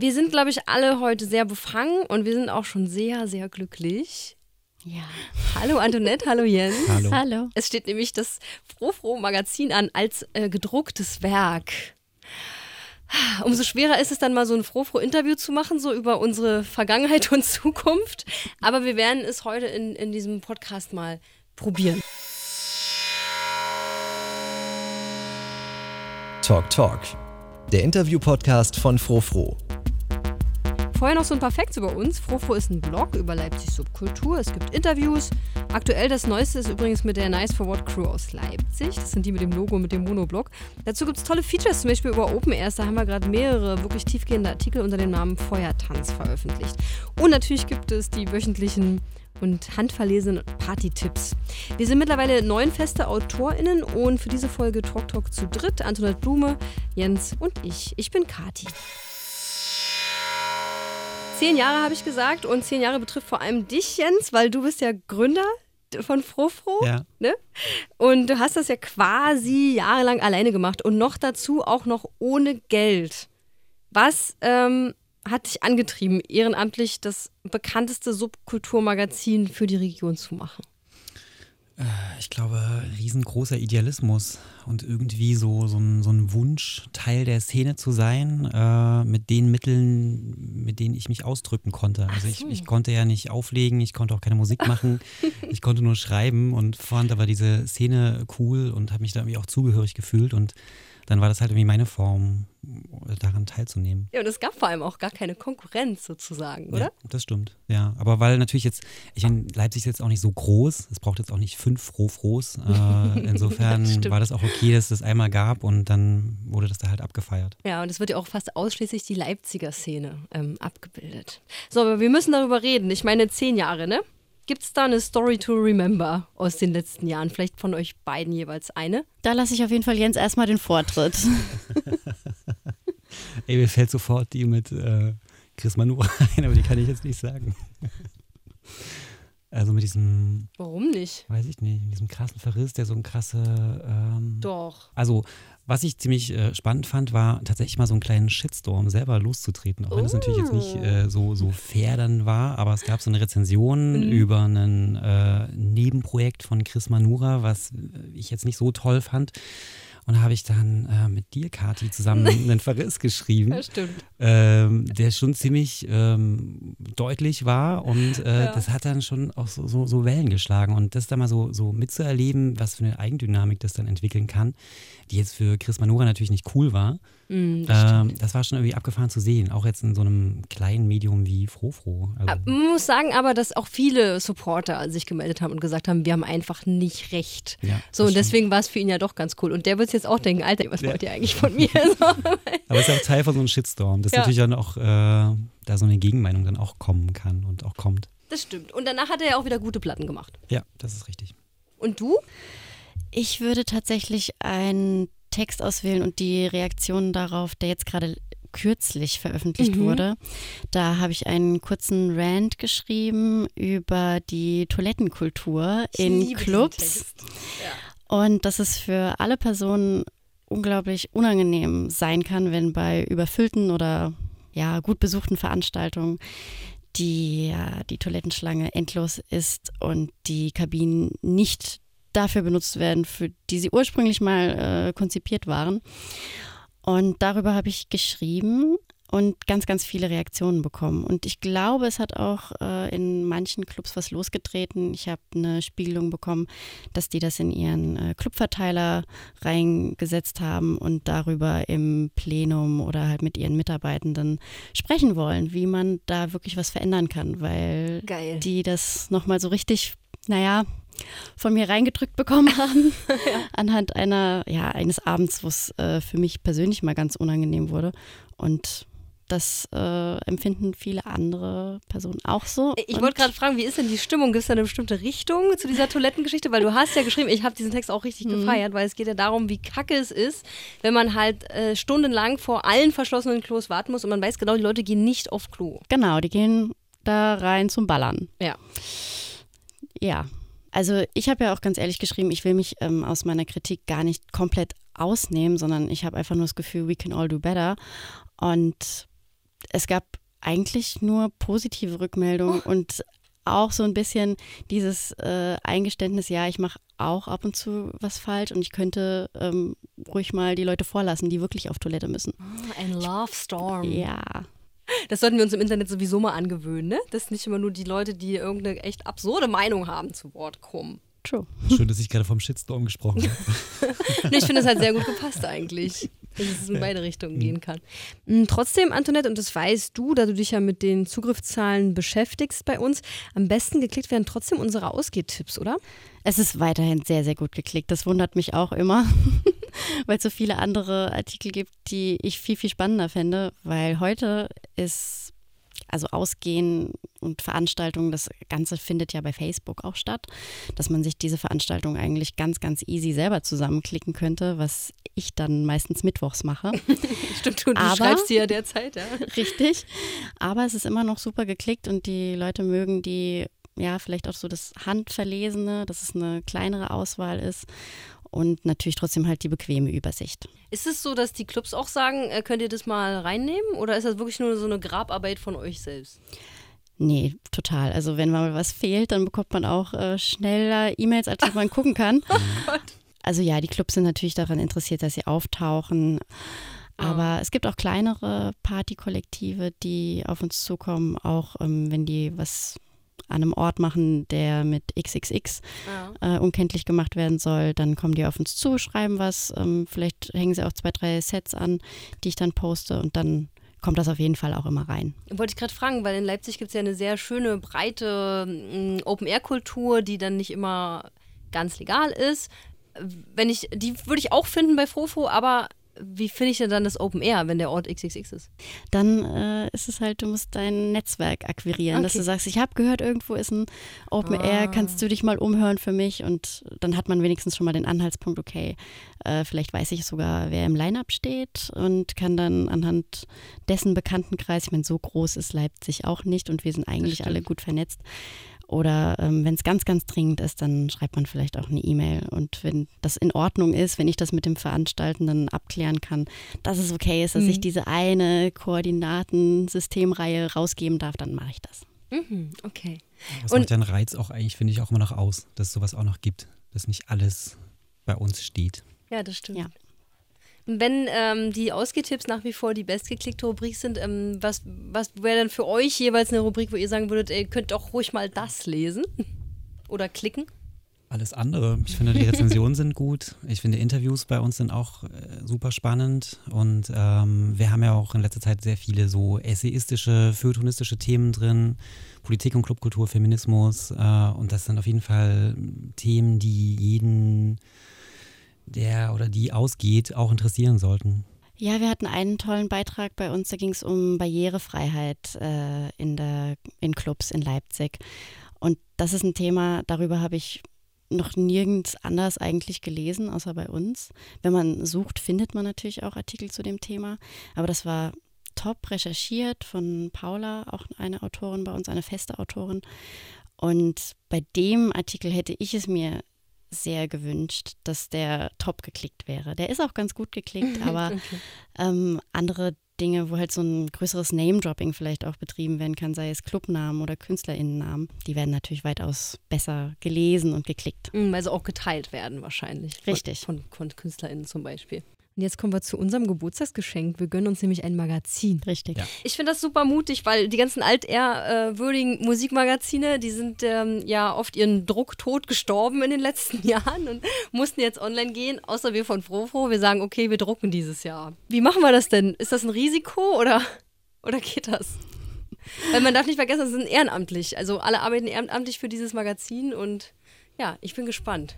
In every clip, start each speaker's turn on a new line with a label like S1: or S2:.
S1: Wir sind, glaube ich, alle heute sehr befangen und wir sind auch schon sehr, sehr glücklich.
S2: Ja.
S1: Hallo Antoinette, hallo Jens.
S3: Hallo.
S2: Hallo.
S1: Es steht nämlich das Frofro-Magazin an als äh, gedrucktes Werk. Umso schwerer ist es dann mal so ein Frofro-Interview zu machen, so über unsere Vergangenheit und Zukunft. Aber wir werden es heute in, in diesem Podcast mal probieren.
S4: Talk Talk, der Interview-Podcast von Frofro.
S1: Vorher noch so ein paar Facts über uns. Frofro ist ein Blog über Leipzig Subkultur. Es gibt Interviews. Aktuell das Neueste ist übrigens mit der Nice for What Crew aus Leipzig. Das sind die mit dem Logo, mit dem Monoblog. Dazu gibt es tolle Features, zum Beispiel über Open Airs. Da haben wir gerade mehrere wirklich tiefgehende Artikel unter dem Namen Feuertanz veröffentlicht. Und natürlich gibt es die wöchentlichen und handverlesenen Party-Tipps. Wir sind mittlerweile neun feste AutorInnen und für diese Folge Talk Talk zu dritt. Antoinette Blume, Jens und ich. Ich bin Kati. Zehn Jahre habe ich gesagt und zehn Jahre betrifft vor allem dich, Jens, weil du bist ja Gründer von Frofro.
S3: Ja.
S1: Ne? Und du hast das ja quasi jahrelang alleine gemacht und noch dazu auch noch ohne Geld. Was ähm, hat dich angetrieben, ehrenamtlich das bekannteste Subkulturmagazin für die Region zu machen?
S3: Ich glaube, riesengroßer Idealismus und irgendwie so, so, ein, so ein Wunsch, Teil der Szene zu sein, äh, mit den Mitteln, mit denen ich mich ausdrücken konnte. Also ich, ich konnte ja nicht auflegen, ich konnte auch keine Musik machen, ich konnte nur schreiben und fand aber diese Szene cool und habe mich da irgendwie auch zugehörig gefühlt und dann war das halt irgendwie meine Form, daran teilzunehmen.
S1: Ja, und es gab vor allem auch gar keine Konkurrenz sozusagen, oder?
S3: Ja, das stimmt. Ja, aber weil natürlich jetzt, ich meine, Leipzig ist jetzt auch nicht so groß, es braucht jetzt auch nicht fünf Frohfrohs. Äh, insofern
S1: Das
S3: war das auch okay, dass es das einmal gab und dann wurde das da halt abgefeiert.
S1: Ja, und es wird ja auch fast ausschließlich die Leipziger Szene ähm, abgebildet. So, aber wir müssen darüber reden. Ich meine, zehn Jahre, ne? Gibt es da eine Story to remember aus den letzten Jahren? Vielleicht von euch beiden jeweils eine?
S2: Da lasse ich auf jeden Fall Jens erstmal den Vortritt.
S3: Ey, mir fällt sofort die mit äh, Chris Manu ein, aber die kann ich jetzt nicht sagen. Also mit diesem,
S1: Warum nicht?
S3: weiß ich nicht, mit diesem krassen Verriss, der so ein krasse ähm,
S1: Doch.
S3: Also, was ich ziemlich äh, spannend fand, war tatsächlich mal so einen kleinen Shitstorm selber loszutreten. Auch wenn das natürlich jetzt nicht äh, so, so fair dann war, aber es gab so eine Rezension über ein äh, Nebenprojekt von Chris Manura, was ich jetzt nicht so toll fand. Und da habe ich dann äh, mit dir, Kati, zusammen einen Verriss geschrieben
S1: Ja, stimmt.
S3: ähm, der schon ziemlich ähm, deutlich war und äh,
S1: Ja.
S3: das hat dann schon auch so, so, so Wellen geschlagen und das dann mal so, so mitzuerleben, was für eine Eigendynamik das dann entwickeln kann, die jetzt für Chris Manura natürlich nicht cool war,
S1: Mm, das
S3: ähm, das war schon irgendwie abgefahren zu sehen, auch jetzt in so einem kleinen Medium wie Frofro. Also,
S1: Man muss sagen aber, dass auch viele Supporter sich gemeldet haben und gesagt haben, wir haben einfach nicht recht.
S3: Ja,
S1: so,
S3: das
S1: und
S3: stimmt.
S1: deswegen war es für ihn ja doch ganz cool. Und der wird jetzt auch denken, Alter, was wollt ihr eigentlich von mir? So.
S3: aber es ist ja auch Teil von so einem Shitstorm, dass
S1: Ja.
S3: natürlich dann auch äh, da so eine Gegenmeinung dann auch kommen kann und auch kommt.
S1: Das stimmt. Und danach hat er ja auch wieder gute Platten gemacht.
S3: Ja, das ist richtig.
S1: Und du?
S2: Ich würde tatsächlich einen Text auswählen und die Reaktion darauf, der jetzt gerade kürzlich veröffentlicht
S1: Mhm.
S2: wurde. Da habe ich einen kurzen Rant geschrieben über die Toilettenkultur in Clubs. Und dass es für alle Personen unglaublich unangenehm sein kann, wenn bei überfüllten oder ja, gut besuchten Veranstaltungen die, ja, die Toilettenschlange endlos ist und die Kabinen nicht dafür benutzt werden, für die sie ursprünglich mal äh, konzipiert waren. Und darüber habe ich geschrieben und ganz, ganz viele Reaktionen bekommen. Und ich glaube, es hat auch äh, in manchen Clubs was losgetreten. Ich habe eine Spiegelung bekommen, dass die das in ihren äh, Clubverteiler reingesetzt haben und darüber im Plenum oder halt mit ihren Mitarbeitenden sprechen wollen, wie man da wirklich was verändern kann, weil
S1: Geil.
S2: die das nochmal so richtig, naja, von mir reingedrückt bekommen haben, anhand einer, ja, eines Abends, wo es äh, für mich persönlich mal ganz unangenehm wurde. Und das äh, empfinden viele andere Personen auch so.
S1: Ich wollte gerade fragen, wie ist denn die Stimmung? Gibt es da eine bestimmte Richtung zu dieser Toilettengeschichte? Weil du hast ja geschrieben, ich habe diesen Text auch richtig gefeiert, weil es geht ja darum, wie kacke es ist, wenn man halt äh, stundenlang vor allen verschlossenen Klos warten muss und man weiß genau, die Leute gehen nicht auf Klo.
S2: Genau, die gehen da rein zum Ballern.
S1: Ja.
S2: Ja, also ich habe ja auch ganz ehrlich geschrieben, ich will mich ähm, aus meiner Kritik gar nicht komplett ausnehmen, sondern ich habe einfach nur das Gefühl, we can all do better. Und es gab eigentlich nur positive Rückmeldungen oh. und auch so ein bisschen dieses äh, Eingeständnis, ja, ich mache auch ab und zu was falsch und ich könnte ähm, ruhig mal die Leute vorlassen, die wirklich auf Toilette müssen.
S1: Oh, ein Love Storm.
S2: Ja.
S1: Das sollten wir uns im Internet sowieso mal angewöhnen, ne? Dass nicht immer nur die Leute, die irgendeine echt absurde Meinung haben, zu Wort kommen.
S2: True.
S3: Schön, dass ich gerade vom Shitstorm gesprochen habe.
S1: nee, ich finde, es hat sehr gut gepasst eigentlich. Dass es in beide Richtungen mhm. gehen kann. Mm, trotzdem, Antoinette, und das weißt du, da du dich ja mit den Zugriffszahlen beschäftigst bei uns, am besten geklickt werden trotzdem unsere Ausgehtipps, oder?
S2: Es ist weiterhin sehr, sehr gut geklickt. Das wundert mich auch immer, weil es so viele andere Artikel gibt, die ich viel, viel spannender fände, weil heute ist also Ausgehen und Veranstaltungen, das Ganze findet ja bei Facebook auch statt, dass man sich diese Veranstaltung eigentlich ganz, ganz easy selber zusammenklicken könnte, was ich dann meistens mittwochs mache.
S1: Stimmt, du, Aber, schreibst sie ja derzeit, ja.
S2: Richtig. Aber es ist immer noch super geklickt und die Leute mögen die ja, vielleicht auch so das Handverlesene, dass es eine kleinere Auswahl ist und natürlich trotzdem halt die bequeme Übersicht.
S1: Ist es so, dass die Clubs auch sagen, äh, könnt ihr das mal reinnehmen oder ist das wirklich nur so eine Grabarbeit von euch selbst?
S2: Nee, total. Also wenn mal was fehlt, dann bekommt man auch äh, schneller E-Mails, als man gucken kann. oh Gott. Also ja, die Clubs sind natürlich daran interessiert, dass sie auftauchen. Aber es gibt auch kleinere Partykollektive, die auf uns zukommen, auch ähm, wenn die was an einem Ort machen, der mit XXX ja. äh, unkenntlich gemacht werden soll, dann kommen die auf uns zu, schreiben was. Ähm, vielleicht hängen sie auch zwei, drei Sets an, die ich dann poste und dann kommt das auf jeden Fall auch immer rein.
S1: Wollte ich gerade fragen, weil in Leipzig gibt es ja eine sehr schöne, breite mm, Open-Air-Kultur, die dann nicht immer ganz legal ist. Wenn ich, die würde ich auch finden bei Frofo, aber wie finde ich denn dann das Open Air, wenn der Ort XXX ist?
S2: Dann äh, ist es halt, du musst dein Netzwerk akquirieren, okay. dass du sagst, ich habe gehört, irgendwo ist ein Open ah. Air, kannst du dich mal umhören für mich? Und dann hat man wenigstens schon mal den Anhaltspunkt, okay, äh, vielleicht weiß ich sogar, wer im Line-Up steht und kann dann anhand dessen Bekanntenkreis, ich meine, so groß ist Leipzig auch nicht und wir sind eigentlich alle gut vernetzt, oder ähm, wenn es ganz, ganz dringend ist, dann schreibt man vielleicht auch eine E-Mail. Und wenn das in Ordnung ist, wenn ich das mit dem Veranstaltenden abklären kann, dass es okay ist, dass mhm. ich diese eine Koordinatensystemreihe rausgeben darf, dann mache ich das.
S1: Mhm, okay.
S3: Und macht den Reiz auch eigentlich, finde ich, auch immer noch aus, dass es sowas auch noch gibt, dass nicht alles bei uns steht.
S1: Ja, das stimmt. Ja. Wenn ähm, die Ausgehtipps nach wie vor die bestgeklickte Rubrik sind, ähm, was, was wäre denn für euch jeweils eine Rubrik, wo ihr sagen würdet, ihr könnt doch ruhig mal das lesen oder klicken?
S3: Alles andere. Ich finde, die Rezensionen sind gut. Ich finde, Interviews bei uns sind auch äh, super spannend. Und ähm, wir haben ja auch in letzter Zeit sehr viele so essayistische, feuilletonistische Themen drin. Politik und Clubkultur, Feminismus. Äh, und das sind auf jeden Fall Themen, die jeden der oder die ausgeht, auch interessieren sollten.
S2: Ja, wir hatten einen tollen Beitrag bei uns, da ging es um Barrierefreiheit äh, in, der, in Clubs in Leipzig. Und das ist ein Thema, darüber habe ich noch nirgends anders eigentlich gelesen, außer bei uns. Wenn man sucht, findet man natürlich auch Artikel zu dem Thema. Aber das war top recherchiert von Paula, auch eine Autorin bei uns, eine feste Autorin. Und bei dem Artikel hätte ich es mir sehr gewünscht, dass der top geklickt wäre. Der ist auch ganz gut geklickt, aber okay. ähm, andere Dinge, wo halt so ein größeres Name-Dropping vielleicht auch betrieben werden kann, sei es Clubnamen oder KünstlerInnennamen, die werden natürlich weitaus besser gelesen und geklickt.
S1: Mhm, weil sie auch geteilt werden wahrscheinlich.
S2: Richtig.
S1: Von, von KünstlerInnen zum Beispiel. Und jetzt kommen wir zu unserem Geburtstagsgeschenk. Wir gönnen uns nämlich ein Magazin.
S2: Richtig. Ja.
S1: Ich finde das super mutig, weil die ganzen altehrwürdigen Musikmagazine, die sind ähm, ja oft ihren Druck tot gestorben in den letzten Jahren und mussten jetzt online gehen, außer wir von Frofro. Wir sagen, okay, wir drucken dieses Jahr. Wie machen wir das denn? Ist das ein Risiko oder, oder geht das? Weil man darf nicht vergessen, das sind ehrenamtlich. Also alle arbeiten ehrenamtlich für dieses Magazin und ja, ich bin gespannt.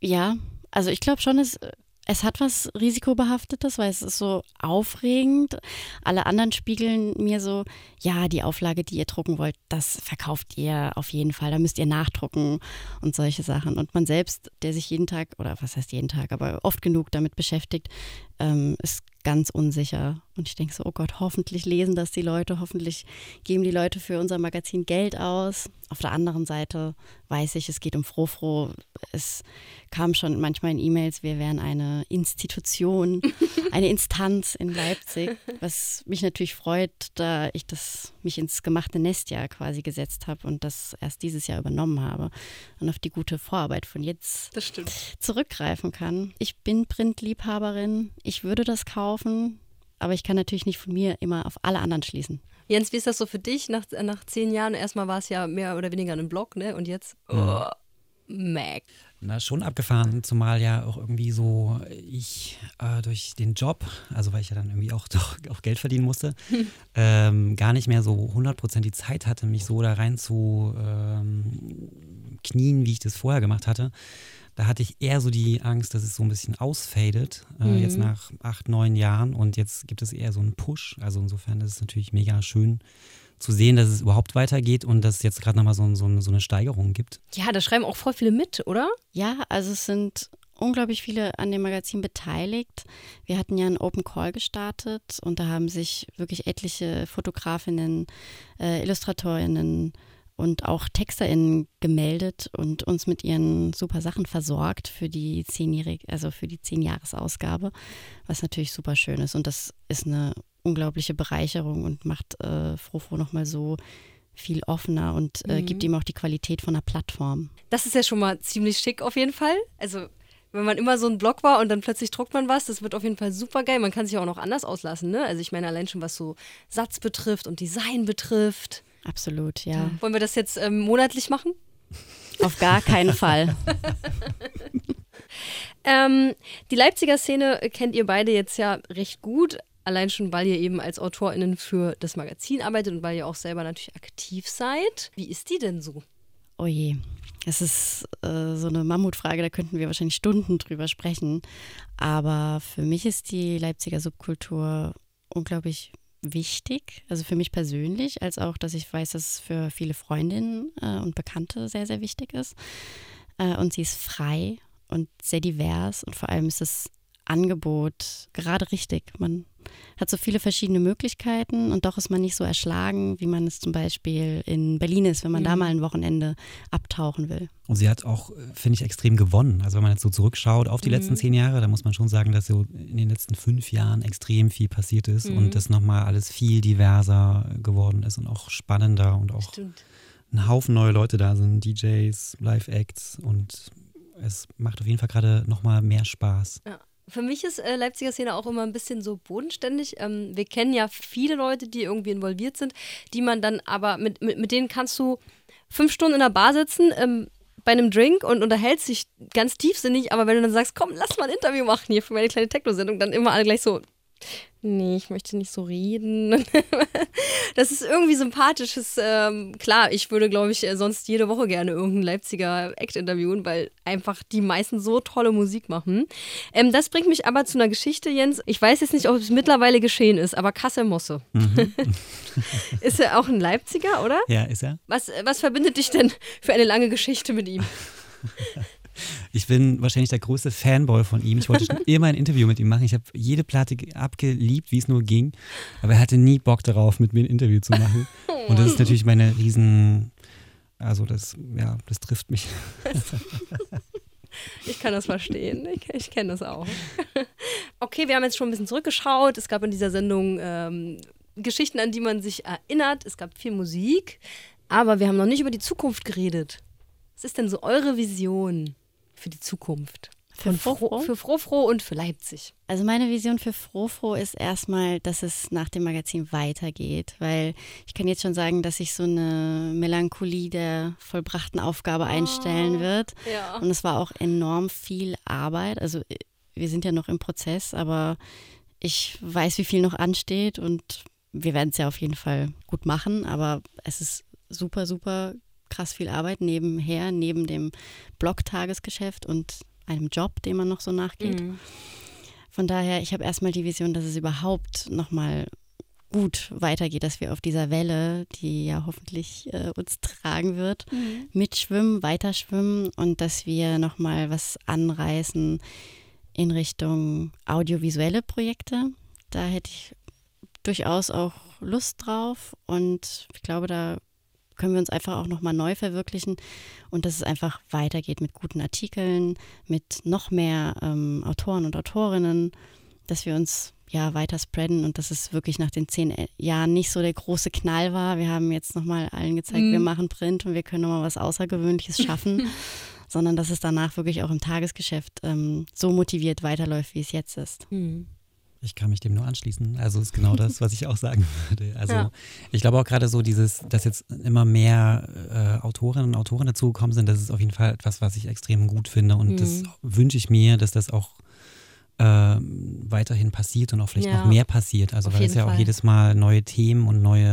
S2: Ja, also ich glaube schon, es es hat was Risikobehaftetes, weil es ist so aufregend. Alle anderen spiegeln mir so, ja, die Auflage, die ihr drucken wollt, das verkauft ihr auf jeden Fall. Da müsst ihr nachdrucken und solche Sachen. Und man selbst, der sich jeden Tag, oder was heißt jeden Tag, aber oft genug damit beschäftigt, ähm, ist ganz unsicher. Und ich denke so, oh Gott, hoffentlich lesen das die Leute, hoffentlich geben die Leute für unser Magazin Geld aus. Auf der anderen Seite weiß ich, es geht um Frofro. Es kam schon manchmal in E-Mails, wir wären eine Institution, eine Instanz in Leipzig, was mich natürlich freut, da ich das mich ins gemachte Nest ja quasi gesetzt habe und das erst dieses Jahr übernommen habe und auf die gute Vorarbeit von jetzt zurückgreifen kann. Ich bin Printliebhaberin, ich würde das kaufen, aber ich kann natürlich nicht von mir immer auf alle anderen schließen.
S1: Jens, wie ist das so für dich nach, nach zehn Jahren? Erstmal war es ja mehr oder weniger ein Blog, ne? Und jetzt, oh, Mac.
S3: Na, schon abgefahren, zumal ja auch irgendwie so ich äh, durch den Job, also weil ich ja dann irgendwie auch, doch, auch Geld verdienen musste, ähm, gar nicht mehr so 100% die Zeit hatte, mich so da rein zu ähm, knien, wie ich das vorher gemacht hatte. Da hatte ich eher so die Angst, dass es so ein bisschen ausfadet, äh, mhm. jetzt nach acht, neun Jahren. Und jetzt gibt es eher so einen Push. Also insofern ist es natürlich mega schön zu sehen, dass es überhaupt weitergeht und dass es jetzt gerade nochmal so, so, so eine Steigerung gibt.
S1: Ja, da schreiben auch voll viele mit, oder?
S2: Ja, also es sind unglaublich viele an dem Magazin beteiligt. Wir hatten ja einen Open Call gestartet und da haben sich wirklich etliche Fotografinnen, äh, Illustratorinnen, und auch TexterInnen gemeldet und uns mit ihren super Sachen versorgt für die zehnjährige, also für die Zehnjahresausgabe, was natürlich super schön ist. Und das ist eine unglaubliche Bereicherung und macht äh, Frofo nochmal so viel offener und äh, mhm. gibt ihm auch die Qualität von einer Plattform.
S1: Das ist ja schon mal ziemlich schick auf jeden Fall. Also wenn man immer so ein Blog war und dann plötzlich druckt man was, das wird auf jeden Fall super geil. Man kann sich auch noch anders auslassen, ne? Also ich meine allein schon was so Satz betrifft und Design betrifft.
S2: Absolut, ja.
S1: Wollen wir das jetzt ähm, monatlich machen?
S2: Auf gar keinen Fall.
S1: ähm, die Leipziger Szene kennt ihr beide jetzt ja recht gut. Allein schon, weil ihr eben als AutorInnen für das Magazin arbeitet und weil ihr auch selber natürlich aktiv seid. Wie ist die denn so?
S2: Oh je, es ist äh, so eine Mammutfrage, da könnten wir wahrscheinlich Stunden drüber sprechen. Aber für mich ist die Leipziger Subkultur unglaublich wichtig, also für mich persönlich, als auch, dass ich weiß, dass es für viele Freundinnen äh, und Bekannte sehr, sehr wichtig ist. Äh, und sie ist frei und sehr divers und vor allem ist das Angebot gerade richtig. Man hat so viele verschiedene Möglichkeiten und doch ist man nicht so erschlagen, wie man es zum Beispiel in Berlin ist, wenn man mhm. da mal ein Wochenende abtauchen will.
S3: Und sie hat auch, finde ich, extrem gewonnen. Also wenn man jetzt so zurückschaut auf die mhm. letzten zehn Jahre, da muss man schon sagen, dass so in den letzten fünf Jahren extrem viel passiert ist mhm. und das nochmal alles viel diverser geworden ist und auch spannender und auch Stimmt. ein Haufen neue Leute da sind, DJs, Live-Acts und es macht auf jeden Fall gerade nochmal mehr Spaß.
S1: Ja. Für mich ist äh, Leipziger Szene auch immer ein bisschen so bodenständig. Ähm, wir kennen ja viele Leute, die irgendwie involviert sind, die man dann aber, mit, mit, mit denen kannst du fünf Stunden in der Bar sitzen, ähm, bei einem Drink und unterhältst dich ganz tiefsinnig, aber wenn du dann sagst, komm, lass mal ein Interview machen hier für meine kleine Techno-Sendung, dann immer alle gleich so, nee, ich möchte nicht so reden. das ist irgendwie sympathisches. Ähm, klar, ich würde, glaube ich, äh, sonst jede Woche gerne irgendeinen Leipziger Act interviewen, weil einfach die meisten so tolle Musik machen. Ähm, das bringt mich aber zu einer Geschichte, Jens. Ich weiß jetzt nicht, ob es mittlerweile geschehen ist, aber Kassel Mosse. Mhm. ist er auch ein Leipziger, oder?
S3: Ja, ist er.
S1: Was, was verbindet dich denn für eine lange Geschichte mit ihm?
S3: Ich bin wahrscheinlich der größte Fanboy von ihm. Ich wollte schon immer ein Interview mit ihm machen. Ich habe jede Platte abgeliebt, wie es nur ging. Aber er hatte nie Bock darauf, mit mir ein Interview zu machen. Und das ist natürlich meine riesen, also das, ja, das trifft mich.
S1: Ich kann das verstehen. Ich, ich kenne das auch. Okay, wir haben jetzt schon ein bisschen zurückgeschaut. Es gab in dieser Sendung ähm, Geschichten, an die man sich erinnert. Es gab viel Musik. Aber wir haben noch nicht über die Zukunft geredet. Was ist denn so eure Vision? Für die Zukunft?
S2: Für Frofro?
S1: Für Frofro und für Leipzig.
S2: Also meine Vision für Frofro ist erstmal, dass es nach dem Magazin weitergeht, weil ich kann jetzt schon sagen, dass sich so eine Melancholie der vollbrachten Aufgabe einstellen oh, wird. Ja. Und es war auch enorm viel Arbeit. Also wir sind ja noch im Prozess, aber ich weiß, wie viel noch ansteht und wir werden es ja auf jeden Fall gut machen, aber es ist super, super krass viel Arbeit nebenher, neben dem Blog-Tagesgeschäft und einem Job, dem man noch so nachgeht. Mhm. Von daher, ich habe erstmal die Vision, dass es überhaupt nochmal gut weitergeht, dass wir auf dieser Welle, die ja hoffentlich äh, uns tragen wird, mhm. mitschwimmen, weiterschwimmen und dass wir nochmal was anreißen in Richtung audiovisuelle Projekte. Da hätte ich durchaus auch Lust drauf und ich glaube, da können wir uns einfach auch nochmal neu verwirklichen und dass es einfach weitergeht mit guten Artikeln, mit noch mehr ähm, Autoren und Autorinnen, dass wir uns ja weiter spreaden und dass es wirklich nach den zehn Jahren nicht so der große Knall war. Wir haben jetzt nochmal allen gezeigt, mhm. wir machen Print und wir können nochmal was Außergewöhnliches schaffen, sondern dass es danach wirklich auch im Tagesgeschäft ähm, so motiviert weiterläuft, wie es jetzt ist. Mhm.
S3: Ich kann mich dem nur anschließen. Also ist genau das, was ich auch sagen würde. Also ja. ich glaube auch gerade so dieses, dass jetzt immer mehr äh, Autorinnen und Autoren dazugekommen sind, das ist auf jeden Fall etwas, was ich extrem gut finde und mhm. das wünsche ich mir, dass das auch äh, weiterhin passiert und auch vielleicht ja. noch mehr passiert. Also auf weil es ja Fall. auch jedes Mal neue Themen und neue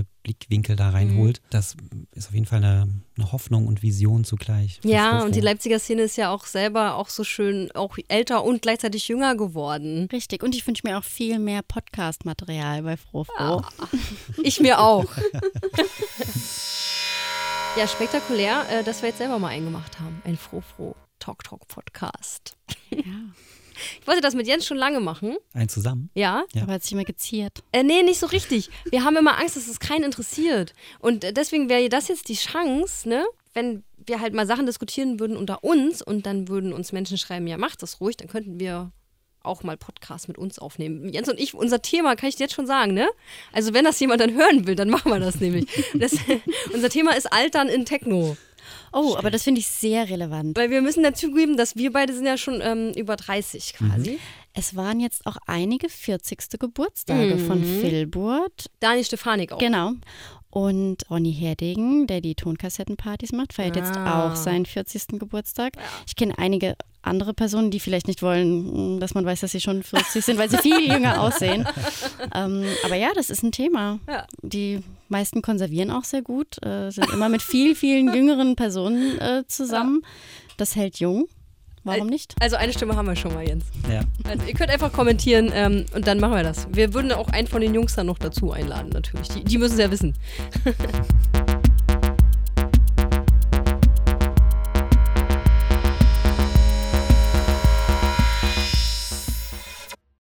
S3: äh, Blickwinkel da reinholt. Mhm. Das ist auf jeden Fall eine, eine Hoffnung und Vision zugleich.
S1: Ja, und die Leipziger Szene ist ja auch selber auch so schön, auch älter und gleichzeitig jünger geworden.
S2: Richtig, und ich wünsche mir auch viel mehr Podcast-Material bei Frofo. Ja,
S1: ich mir auch. ja, spektakulär, äh, dass wir jetzt selber mal eingemacht haben. Ein Frofro Talk Talk Podcast. Ja. Ich wollte das mit Jens schon lange machen.
S3: Ein zusammen?
S1: Ja.
S2: ja. Aber hat sich immer geziert.
S1: Äh, nee, nicht so richtig. Wir haben immer Angst, dass es keinen interessiert. Und äh, deswegen wäre das jetzt die Chance, ne? Wenn wir halt mal Sachen diskutieren würden unter uns und dann würden uns Menschen schreiben, ja, macht das ruhig, dann könnten wir auch mal Podcasts mit uns aufnehmen. Jens und ich, unser Thema kann ich dir jetzt schon sagen, ne? Also wenn das jemand dann hören will, dann machen wir das nämlich. Das, unser Thema ist Altern in Techno.
S2: Oh, aber das finde ich sehr relevant.
S1: Weil wir müssen dazu geben, dass wir beide sind ja schon ähm, über 30 quasi. Mhm.
S2: Es waren jetzt auch einige 40. Geburtstage mhm. von Philburt.
S1: Dani Stefanik auch.
S2: Genau. Und Ronny Herdegen, der die Tonkassettenpartys macht, feiert ah. jetzt auch seinen 40. Geburtstag. Ja. Ich kenne einige andere Personen, die vielleicht nicht wollen, dass man weiß, dass sie schon 40 sind, weil sie viel jünger aussehen. Ähm, aber ja, das ist ein Thema. Ja. Die meisten konservieren auch sehr gut, äh, sind immer mit viel, vielen jüngeren Personen äh, zusammen. Ja. Das hält jung. Warum nicht?
S1: Also eine Stimme haben wir schon mal, Jens. Ja. Also ihr könnt einfach kommentieren ähm, und dann machen wir das. Wir würden auch einen von den Jungs dann noch dazu einladen, natürlich. Die, die müssen es ja wissen.